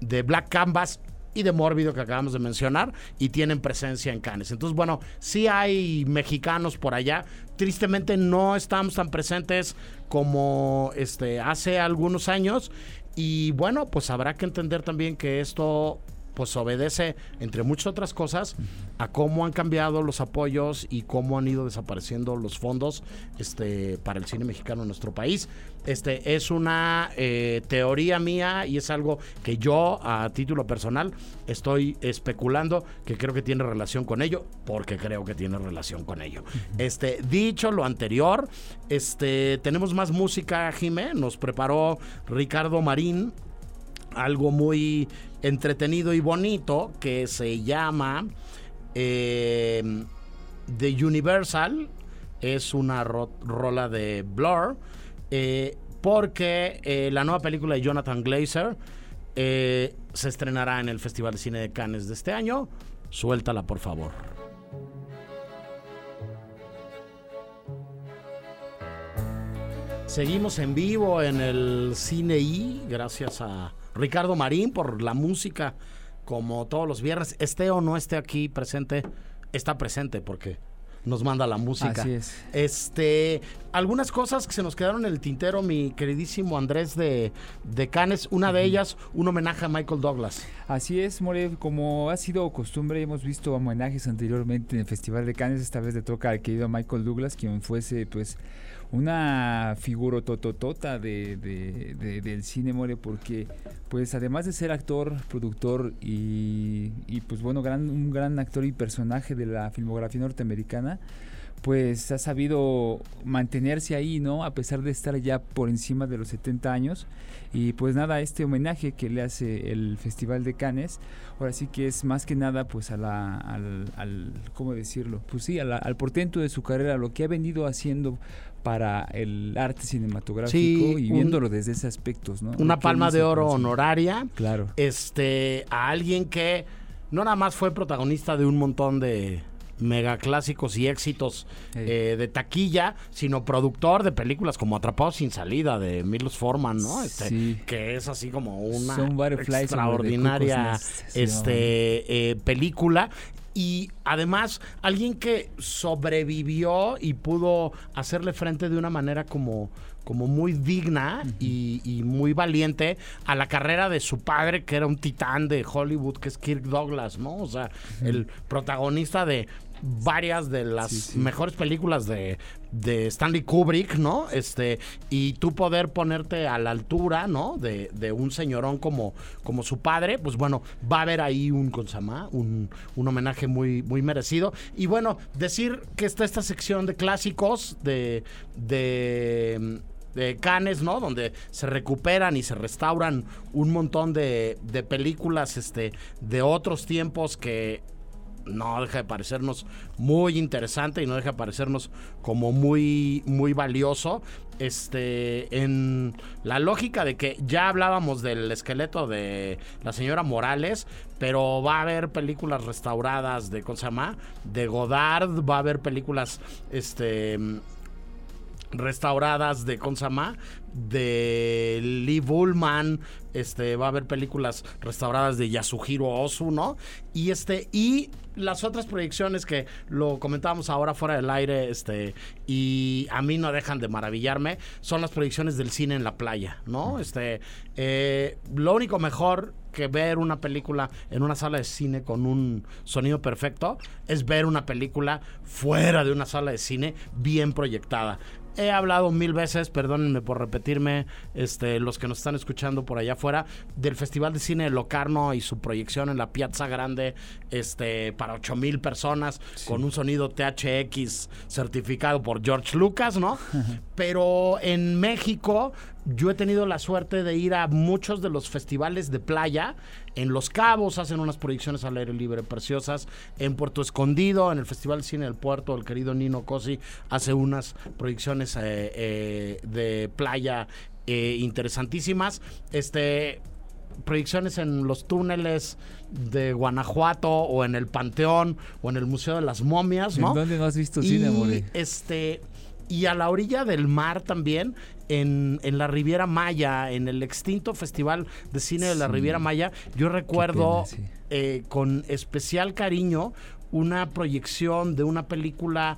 de Black Canvas y de Mórbido que acabamos de mencionar y tienen presencia en Cannes. Entonces, bueno, sí hay mexicanos por allá. Tristemente no estamos tan presentes como este hace algunos años y bueno, pues habrá que entender también que esto pues obedece, entre muchas otras cosas, a cómo han cambiado los apoyos y cómo han ido desapareciendo los fondos este, para el cine mexicano en nuestro país. Este es una eh, teoría mía y es algo que yo, a título personal, estoy especulando que creo que tiene relación con ello, porque creo que tiene relación con ello. Este, dicho lo anterior, este, tenemos más música, Jimé. Nos preparó Ricardo Marín algo muy entretenido y bonito que se llama em, The Universal. Es una rola de Blur. Eh, porque eh, la nueva película de Jonathan Glazer eh, se estrenará en el Festival de Cine de Cannes de este año. Suéltala, por favor. Seguimos en vivo en el Cine I, gracias a Ricardo Marín por la música, como todos los viernes. Esté o no esté aquí presente, está presente porque nos manda la música. Así es. Este, algunas cosas que se nos quedaron en el tintero, mi queridísimo Andrés de, de Canes. Una de ellas, un homenaje a Michael Douglas. Así es, More, como ha sido costumbre, hemos visto homenajes anteriormente en el Festival de Cannes. Esta vez le toca al querido Michael Douglas, quien fuese, pues, una figura tototota de, de, del cine more porque pues además de ser actor, productor y, pues bueno, un gran actor y personaje de la filmografía norteamericana, pues ha sabido mantenerse ahí, ¿no? A pesar de estar ya por encima de los 70 años. Y pues nada, este homenaje que le hace el Festival de Cannes, ahora sí que es más que nada pues a la, al, al ¿cómo decirlo? Pues sí, al portento de su carrera, lo que ha venido haciendo para el arte cinematográfico Sí, y un- viéndolo desde ese aspecto, ¿no? Una palma de oro honoraria. Claro. Este, a alguien que no nada más fue protagonista de un montón de mega clásicos y éxitos eh, de taquilla, sino productor de películas como Atrapados sin salida de Milos Forman, ¿no? Este, Sí. que es así como una extraordinaria este eh, película y además alguien que sobrevivió y pudo hacerle frente de una manera como como muy digna y, muy valiente a la carrera de su padre, que era un titán de Hollywood, que es Kirk Douglas, ¿no? O sea, el protagonista de varias de las Sí, sí. mejores películas de, de Stanley Kubrick, ¿no? Este, y tú poder ponerte a la altura, ¿no? De, de un señorón como, como su padre, pues bueno, va a haber ahí un consama, un, un homenaje muy, muy merecido. Y bueno, decir que está esta sección de clásicos de. de de Cannes, ¿no? Donde se recuperan y se restauran un montón de, de películas este, de otros tiempos que no deja de parecernos muy interesante y no deja de parecernos como muy muy valioso. Este en la lógica de que ya hablábamos del esqueleto de la señora Morales pero va a haber películas restauradas de ¿cómo de Godard va a haber películas este restauradas de Consama, de Lee Bullman, este va a haber películas restauradas de Yasuhiro Ozu, ¿no? Y este y las otras proyecciones que lo comentábamos ahora fuera del aire, este y a mí no dejan de maravillarme, son las proyecciones del cine en la playa, ¿no? Este eh, lo único mejor que ver una película en una sala de cine con un sonido perfecto es ver una película fuera de una sala de cine bien proyectada. He hablado mil veces, perdónenme por repetirme, este, los que nos están escuchando por allá afuera, del Festival de Cine de Locarno y su proyección en la Piazza Grande este, para 8 mil personas, con un sonido THX certificado por George Lucas, ¿no? [LAUGHS] Pero en México yo he tenido la suerte de ir a muchos de los festivales de playa. En Los Cabos hacen unas proyecciones al aire libre preciosas. En Puerto Escondido, en el Festival de Cine del Puerto, el querido Nino Cosi hace unas proyecciones eh, eh, de playa eh, interesantísimas. Este proyecciones en los túneles de Guanajuato o en el Panteón o en el Museo de las Momias, ¿no? ¿En dónde no has visto y, cine, More? este y a la orilla del mar también en, en la Riviera Maya en el extinto festival de cine de la. Riviera Maya yo recuerdo pena, sí. eh, con especial cariño una proyección de una película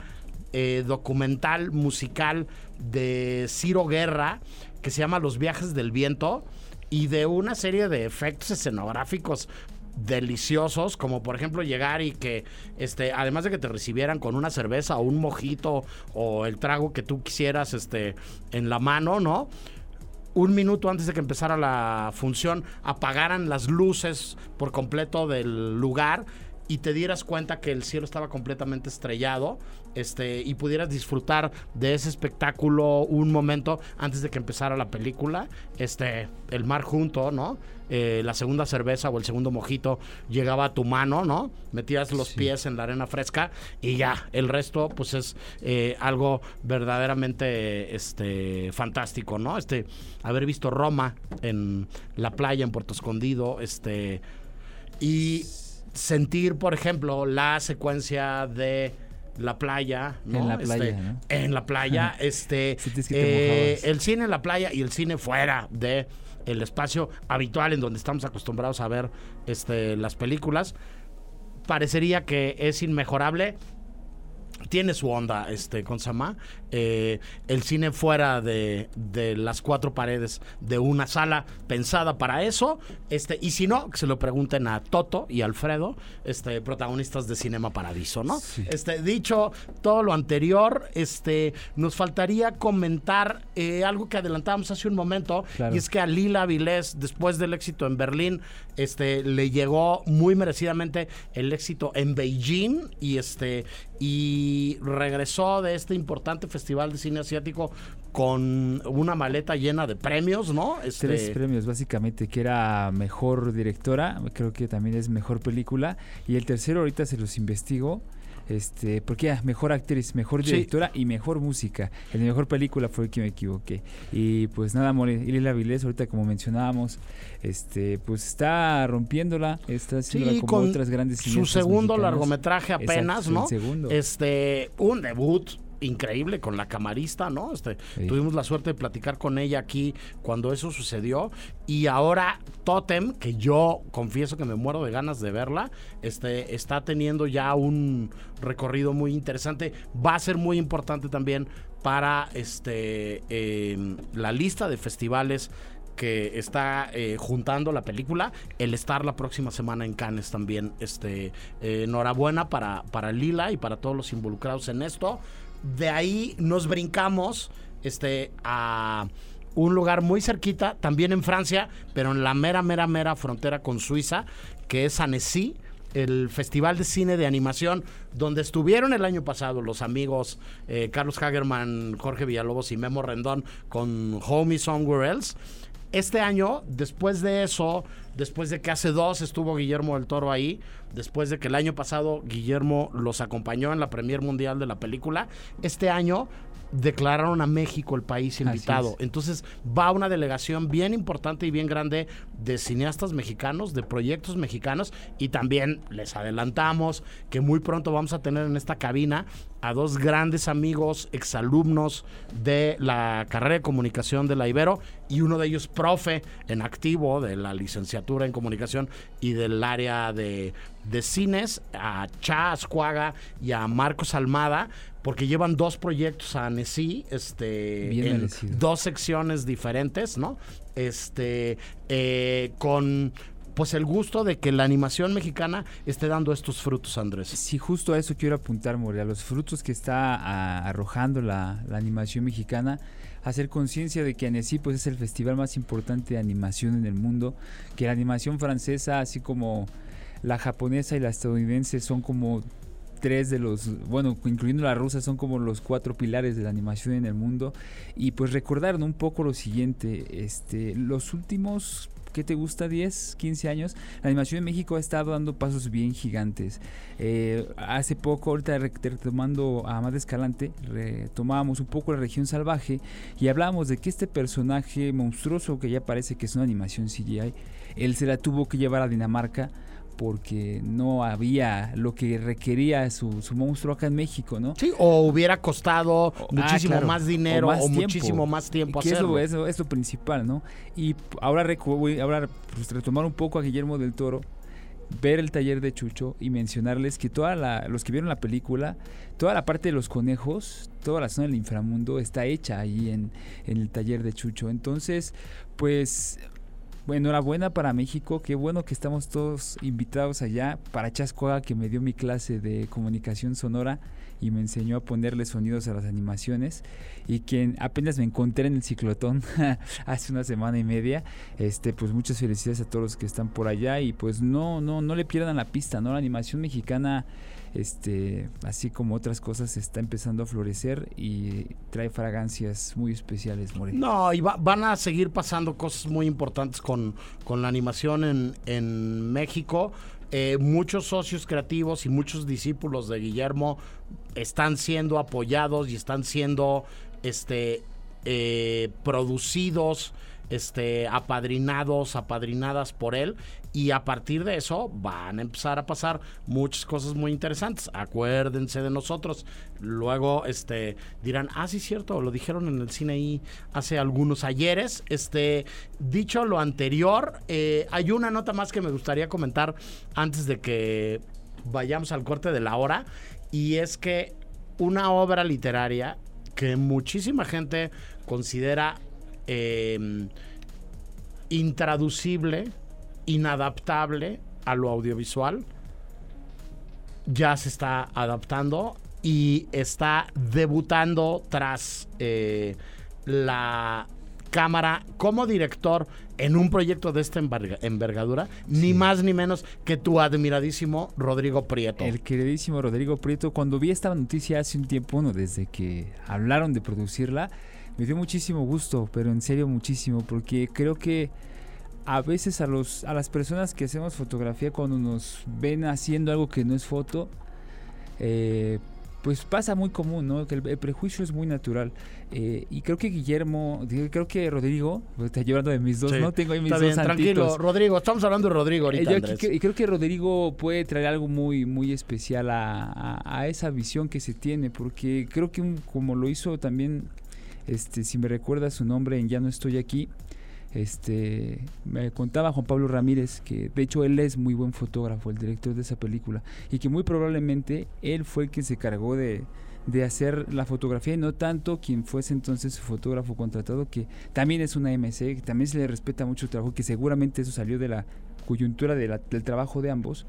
eh, documental musical de Ciro Guerra que se llama Los viajes del viento y de una serie de efectos escenográficos deliciosos, como por ejemplo llegar y que, este, además de que te recibieran con una cerveza o un mojito o el trago que tú quisieras, este, en la mano, ¿no? Un minuto antes de que empezara la función, apagaran las luces por completo del lugar y te dieras cuenta que el cielo estaba completamente estrellado, este, y pudieras disfrutar de ese espectáculo un momento antes de que empezara la película, este, el mar junto, ¿no? Eh, la segunda cerveza o el segundo mojito llegaba a tu mano, ¿no? Metías los pies en la arena fresca y ya, el resto, pues es eh, algo verdaderamente, este, fantástico, ¿no? Este, haber visto Roma en la playa en Puerto Escondido, este, y sentir, por ejemplo, la secuencia de la playa, ¿no? En la playa, Este, ¿no? En la playa, [LAUGHS] este, eh, el cine en la playa y el cine fuera de el espacio habitual en donde estamos acostumbrados a ver este, las películas, parecería que es inmejorable. Tiene su onda, este, con Sama. Eh, el cine fuera de, de las cuatro paredes de una sala pensada para eso. Este, y si no, que se lo pregunten a Toto y Alfredo, este, protagonistas de Cinema Paradiso, ¿no? Este, dicho todo lo anterior, este, nos faltaría comentar eh, algo que adelantábamos hace un momento, Claro. y es que a Lila Vilés, después del éxito en Berlín, este, le llegó muy merecidamente el éxito en Beijing y este y regresó de este importante festival de cine asiático con una maleta llena de premios, ¿no? Este, Tres premios, básicamente, que era mejor directora, creo que también es mejor película. Y el tercero, ahorita se los investigo, Este, porque mejor actriz, mejor Sí. directora y mejor música. El de mejor película fue el que me equivoqué. Y pues nada, More, Ilia Vilés, ahorita como mencionábamos, este, pues está rompiéndola, está haciéndola Sí, como con otras grandes su segundo largometraje apenas, Exacto, ¿no? el segundo. Este, un debut increíble con la camarista, ¿no? Este, Sí. tuvimos la suerte de platicar con ella aquí cuando eso sucedió y ahora Totem, que yo confieso que me muero de ganas de verla, este está teniendo ya un recorrido muy interesante, va a ser muy importante también para este eh, la lista de festivales que está eh, juntando la película, el estar la próxima semana en Cannes también. Este, eh, enhorabuena para, para Lila y para todos los involucrados en esto. De ahí nos brincamos este, a un lugar muy cerquita, también en Francia, pero en la mera, mera, mera frontera con Suiza, que es Annecy el Festival de Cine de Animación, donde estuvieron el año pasado los amigos eh, Carlos Hagerman, Jorge Villalobos y Memo Rendón con Homie Somewhere Else. Este año, después de eso, después de que hace dos estuvo Guillermo del Toro ahí, después de que el año pasado Guillermo los acompañó en la premier mundial de la película, este año declararon a México el país invitado. es. Entonces va una delegación bien importante y bien grande de cineastas mexicanos, de proyectos mexicanos y también les adelantamos que muy pronto vamos a tener en esta cabina a dos grandes amigos, exalumnos de la carrera de comunicación de la Ibero y uno de ellos profe en activo de la licenciatura en comunicación y del área de, de cines, a Cha Ascuaga y a Marcos Almada, porque llevan dos proyectos a Annecy, este, Bien en merecido. dos secciones diferentes, ¿no? Este, eh, con pues el gusto de que la animación mexicana esté dando estos frutos, Andrés. Sí, justo a eso quiero apuntar, More, a los frutos que está a- arrojando la, la animación mexicana, hacer conciencia de que Annecy pues, es el festival más importante de animación en el mundo, que la animación francesa, así como la japonesa y la estadounidense, son como tres de los, bueno, incluyendo la rusa, son como los cuatro pilares de la animación en el mundo. Y pues recordar ¿no? un poco lo siguiente, este, los últimos... ¿Qué te gusta? 10, 15 años. La animación en México ha estado dando pasos bien gigantes. Eh, hace poco, ahorita re- retomando a Amad Escalante, retomábamos un poco la región salvaje y hablábamos de que este personaje monstruoso que ya parece que es una animación CGI, él se la tuvo que llevar a Dinamarca porque no había lo que requería su, su monstruo acá en México, ¿no? Sí, o hubiera costado Ah, muchísimo claro, más dinero o, más muchísimo más tiempo que hacerlo. eso, eso es lo principal, ¿no? Y ahora, ahora pues, retomar un poco a Guillermo del Toro, ver el taller de Chucho y mencionarles que toda la, los que vieron la película, toda la parte de los conejos, toda la zona del inframundo está hecha ahí en, en el taller de Chucho. Entonces, pues enhorabuena para México, qué bueno que estamos todos invitados allá. Para Chascoaga, que me dio mi clase de comunicación sonora y me enseñó a ponerle sonidos a las animaciones. Y quien apenas me encontré en el ciclotón [LAUGHS] hace una semana y media. Este, pues muchas felicidades a todos los que están por allá. Y pues no, no, no le pierdan la pista, ¿no? La animación mexicana este, así como otras cosas, está empezando a florecer y trae fragancias muy especiales, More. No, y va- van a seguir pasando cosas muy importantes con, con la animación en, en México. Eh, muchos socios creativos y muchos discípulos de Guillermo están siendo apoyados y están siendo este, eh, producidos, este, apadrinados, apadrinadas por él. Y a partir de eso van a empezar a pasar muchas cosas muy interesantes. Acuérdense de nosotros. Luego este, dirán, ah, sí, cierto, lo dijeron en el cine ahí hace algunos ayeres. Este, dicho lo anterior, eh, hay una nota más que me gustaría comentar antes de que vayamos al corte de la hora. Y es que una obra literaria que muchísima gente considera eh, intraducible, inadaptable a lo audiovisual, ya se está adaptando y está debutando tras eh, la cámara como director en un proyecto de esta enverga- envergadura, ni más ni menos que tu admiradísimo Rodrigo Prieto. El queridísimo Rodrigo Prieto, cuando vi esta noticia hace un tiempo, bueno, desde que hablaron de producirla, me dio muchísimo gusto, pero en serio muchísimo, porque creo que a veces a los a las personas que hacemos fotografía cuando nos ven haciendo algo que no es foto, eh, pues pasa muy común, ¿no? Que el, el prejuicio es muy natural. Eh, y creo que Guillermo, creo que Rodrigo, pues, está llevando de mis dos, Sí. ¿no? Tengo ahí mis Está dos bien, tranquilo. Rodrigo, estamos hablando de Rodrigo Eh, ahorita, yo aquí- y creo que Rodrigo puede traer algo muy, muy especial a, a- a esa visión que se tiene, porque creo que un- como lo hizo también, este, si me recuerda su nombre en Ya no estoy aquí, este, me contaba Juan Pablo Ramírez que de hecho él es muy buen fotógrafo, el director de esa película, y que muy probablemente él fue el que se cargó de, de hacer la fotografía y no tanto quien fuese entonces su fotógrafo contratado, que también es una MC, que también se le respeta mucho el trabajo, que seguramente eso salió de la coyuntura de la- del trabajo de ambos.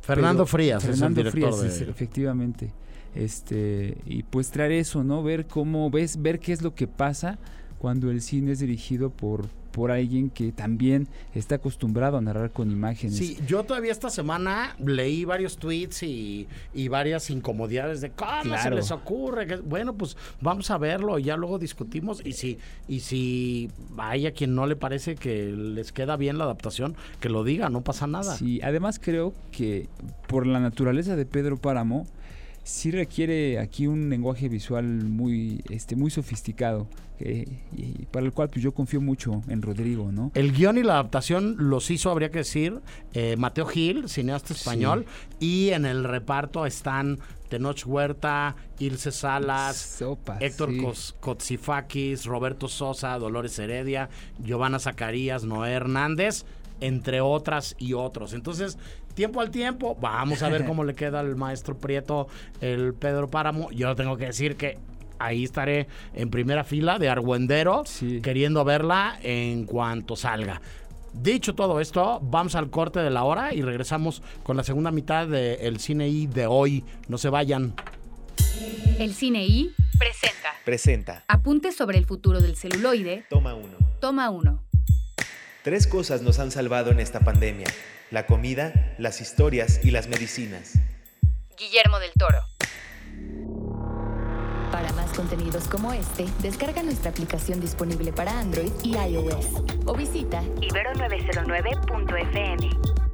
Fernando Pero- Frías es el Fernando Frías, de- es- efectivamente. Este, y pues traer eso, ¿no? Ver cómo ves, ver qué es lo que pasa cuando el cine es dirigido por, por alguien que también está acostumbrado a narrar con imágenes. Sí, yo todavía esta semana leí varios tweets y, y varias incomodidades de cómo se Claro. les ocurre. que- bueno, pues vamos a verlo y ya luego discutimos. Y si, y si hay a quien no le parece que les queda bien la adaptación, que lo diga, no pasa nada. Sí, además creo que por la naturaleza de Pedro Páramo, sí requiere aquí un lenguaje visual muy, este, muy sofisticado, eh, y para el cual pues yo confío mucho en Rodrigo, ¿no? El guion y la adaptación los hizo, habría que decir, eh, Mateo Gil, cineasta español, y en el reparto están Tenoch Huerta, Ilse Salas, Sopa, Héctor sí. Roberto Sosa, Dolores Heredia, Giovanna Zacarías, Noé Hernández, entre otras y otros. Entonces, tiempo al tiempo, vamos a ver cómo le queda al maestro Prieto el Pedro Páramo. Yo tengo que decir que ahí estaré en primera fila de Argüendero, Sí. queriendo verla en cuanto salga. Dicho todo esto, vamos al corte de la hora y regresamos con la segunda mitad del cine I de hoy. No se vayan. El Cine I presenta Presenta. Apuntes sobre el futuro del celuloide. Toma uno. Toma uno. Tres cosas nos han salvado en esta pandemia. La comida, las historias y las medicinas. Guillermo del Toro. Para más contenidos como este, descarga nuestra aplicación disponible para Android y iOS o visita Ibero909.fm.